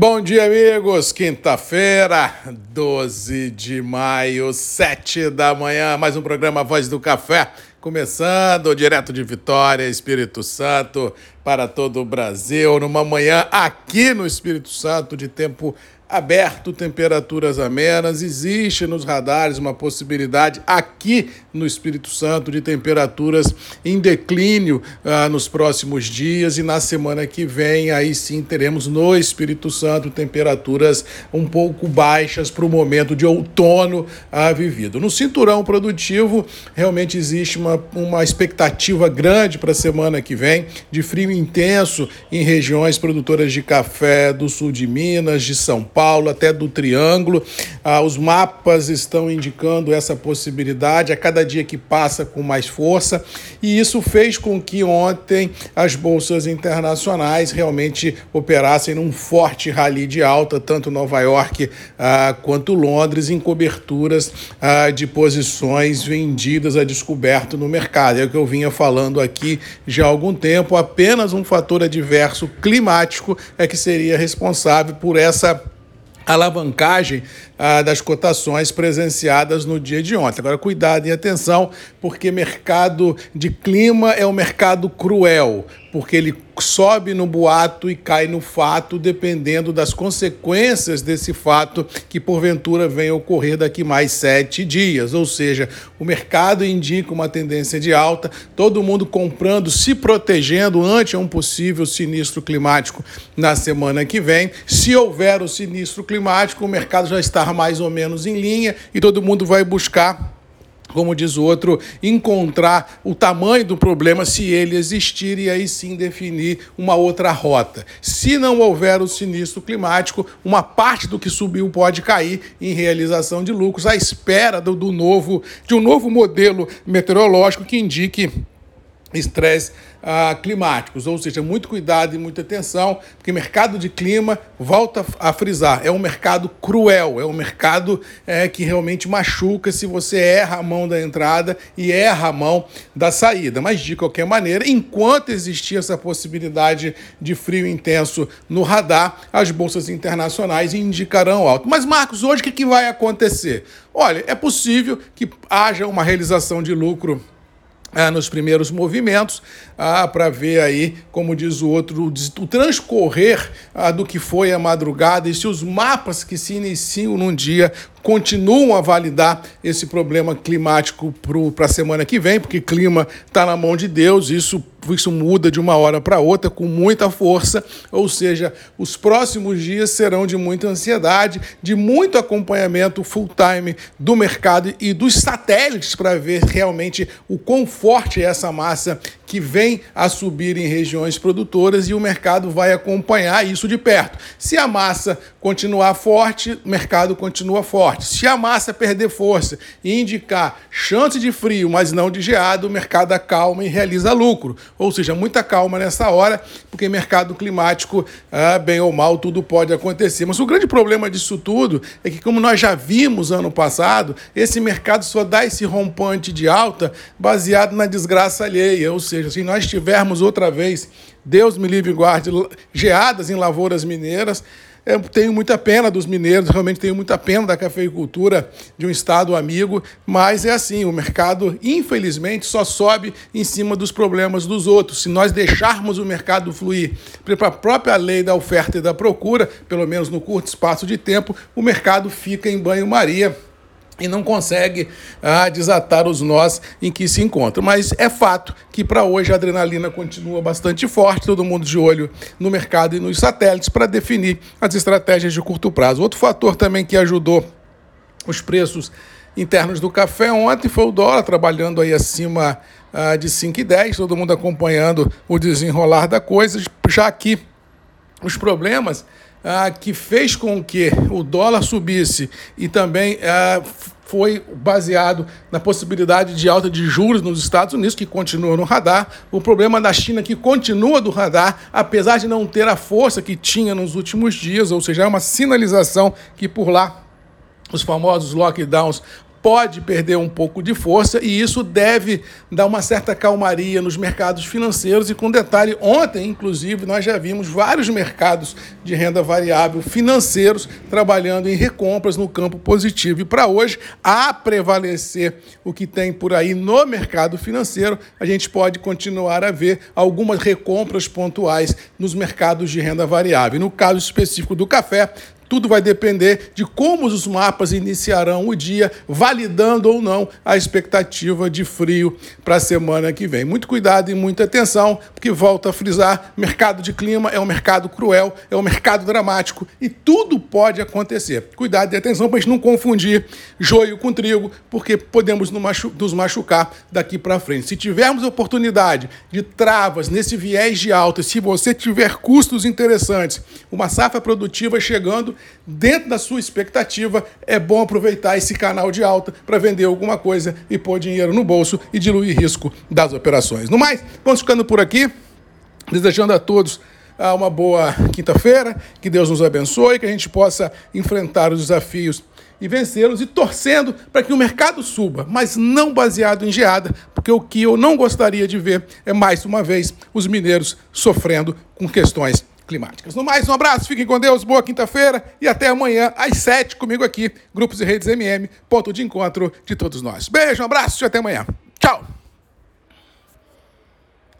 Bom dia, amigos. Quinta-feira, 12 de maio, 7 da manhã. Mais um programa Voz do Café. Começando direto de Vitória, Espírito Santo, para todo o Brasil, numa manhã aqui no Espírito Santo de tempo aberto, temperaturas amenas. Existe nos radares uma possibilidade aqui no Espírito Santo de temperaturas em declínio ah, nos próximos dias e na semana que vem aí sim teremos no Espírito Santo temperaturas um pouco baixas para o momento de outono ah, vivido. No cinturão produtivo realmente existe uma, uma expectativa grande para a semana que vem de frio intenso em regiões produtoras de café do sul de Minas, de São Paulo Paulo, até do Triângulo. Ah, os mapas estão indicando essa possibilidade a cada dia que passa com mais força, e isso fez com que ontem as bolsas internacionais realmente operassem num forte rally de alta, tanto Nova York ah, quanto Londres, em coberturas ah, de posições vendidas a descoberto no mercado. É o que eu vinha falando aqui já há algum tempo, apenas um fator adverso climático é que seria responsável por essa alavancagem ah, das cotações presenciadas no dia de ontem. Agora, cuidado e atenção, porque mercado de clima é um mercado cruel, porque ele sobe no boato e cai no fato, dependendo das consequências desse fato que porventura venha ocorrer daqui mais sete dias. Ou seja, o mercado indica uma tendência de alta, todo mundo comprando, se protegendo ante um possível sinistro climático na semana que vem. Se houver o sinistro climático, o mercado já está mais ou menos em linha e todo mundo vai buscar como diz o outro, encontrar o tamanho do problema se ele existir e aí sim definir uma outra rota. Se não houver o sinistro climático, uma parte do que subiu pode cair em realização de lucros à espera do, do novo de um novo modelo meteorológico que indique estresse ah, climáticos, ou seja, muito cuidado e muita atenção, porque mercado de clima, volta a frisar, é um mercado cruel, é um mercado é, que realmente machuca se você erra a mão da entrada e erra a mão da saída. Mas, de qualquer maneira, enquanto existir essa possibilidade de frio intenso no radar, as bolsas internacionais indicarão alto. Mas, Marcos, hoje o que, que vai acontecer? Olha, é possível que haja uma realização de lucro ah, nos primeiros movimentos, ah, para ver aí, como diz o outro, o transcorrer ah, do que foi a madrugada e se os mapas que se iniciam num dia continuam a validar esse problema climático para a semana que vem, porque clima está na mão de Deus, isso, isso muda de uma hora para outra com muita força, ou seja, os próximos dias serão de muita ansiedade, de muito acompanhamento full time do mercado e dos satélites para ver realmente o quão forte é essa massa que vem a subir em regiões produtoras e o mercado vai acompanhar isso de perto. Se a massa continuar forte, o mercado continua forte. Se a massa perder força e indicar chance de frio, mas não de geado, o mercado acalma e realiza lucro. Ou seja, muita calma nessa hora, porque mercado climático, ah, bem ou mal, tudo pode acontecer. Mas o grande problema disso tudo é que, como nós já vimos ano passado, esse mercado só dá esse rompante de alta baseado na desgraça alheia, ou seja, seja, se nós tivermos outra vez, Deus me livre e guarde, geadas em lavouras mineiras, eu tenho muita pena dos mineiros, realmente tenho muita pena da cafeicultura de um estado amigo, mas é assim, o mercado, infelizmente, só sobe em cima dos problemas dos outros. Se nós deixarmos o mercado fluir para a própria lei da oferta e da procura, pelo menos no curto espaço de tempo, o mercado fica em banho-maria e não consegue ah, desatar os nós em que se encontra. Mas é fato que para hoje a adrenalina continua bastante forte, todo mundo de olho no mercado e nos satélites para definir as estratégias de curto prazo. Outro fator também que ajudou os preços internos do café ontem foi o dólar trabalhando aí acima ah, de 5,10, todo mundo acompanhando o desenrolar da coisa, já que os problemas ah, que fez com que o dólar subisse e também ah, foi baseado na possibilidade de alta de juros nos Estados Unidos, que continua no radar, o problema da China, que continua do radar, apesar de não ter a força que tinha nos últimos dias, ou seja, é uma sinalização que por lá os famosos lockdowns pode perder um pouco de força e isso deve dar uma certa calmaria nos mercados financeiros. E com detalhe, ontem, inclusive, nós já vimos vários mercados de renda variável financeiros trabalhando em recompras no campo positivo. E para hoje, a prevalecer o que tem por aí no mercado financeiro, a gente pode continuar a ver algumas recompras pontuais nos mercados de renda variável. No caso específico do café, tudo vai depender de como os mapas iniciarão o dia, validando ou não a expectativa de frio para a semana que vem. Muito cuidado e muita atenção, porque volta a frisar: mercado de clima é um mercado cruel, é um mercado dramático e tudo pode acontecer. Cuidado e atenção para a gente não confundir joio com trigo, porque podemos nos machucar daqui para frente. Se tivermos oportunidade de travas nesse viés de alta, se você tiver custos interessantes, uma safra produtiva chegando, dentro da sua expectativa, é bom aproveitar esse canal de alta para vender alguma coisa e pôr dinheiro no bolso e diluir risco das operações. No mais, vamos ficando por aqui, desejando a todos ah, uma boa quinta-feira, que Deus nos abençoe, que a gente possa enfrentar os desafios e vencê-los e torcendo para que o mercado suba, mas não baseado em geada, porque o que eu não gostaria de ver é mais uma vez os mineiros sofrendo com questões climáticas. No mais, um abraço, fiquem com Deus, boa quinta-feira e até amanhã às sete comigo aqui, Grupos e Redes MM, ponto de encontro de todos nós. Beijo, um abraço e até amanhã. Tchau!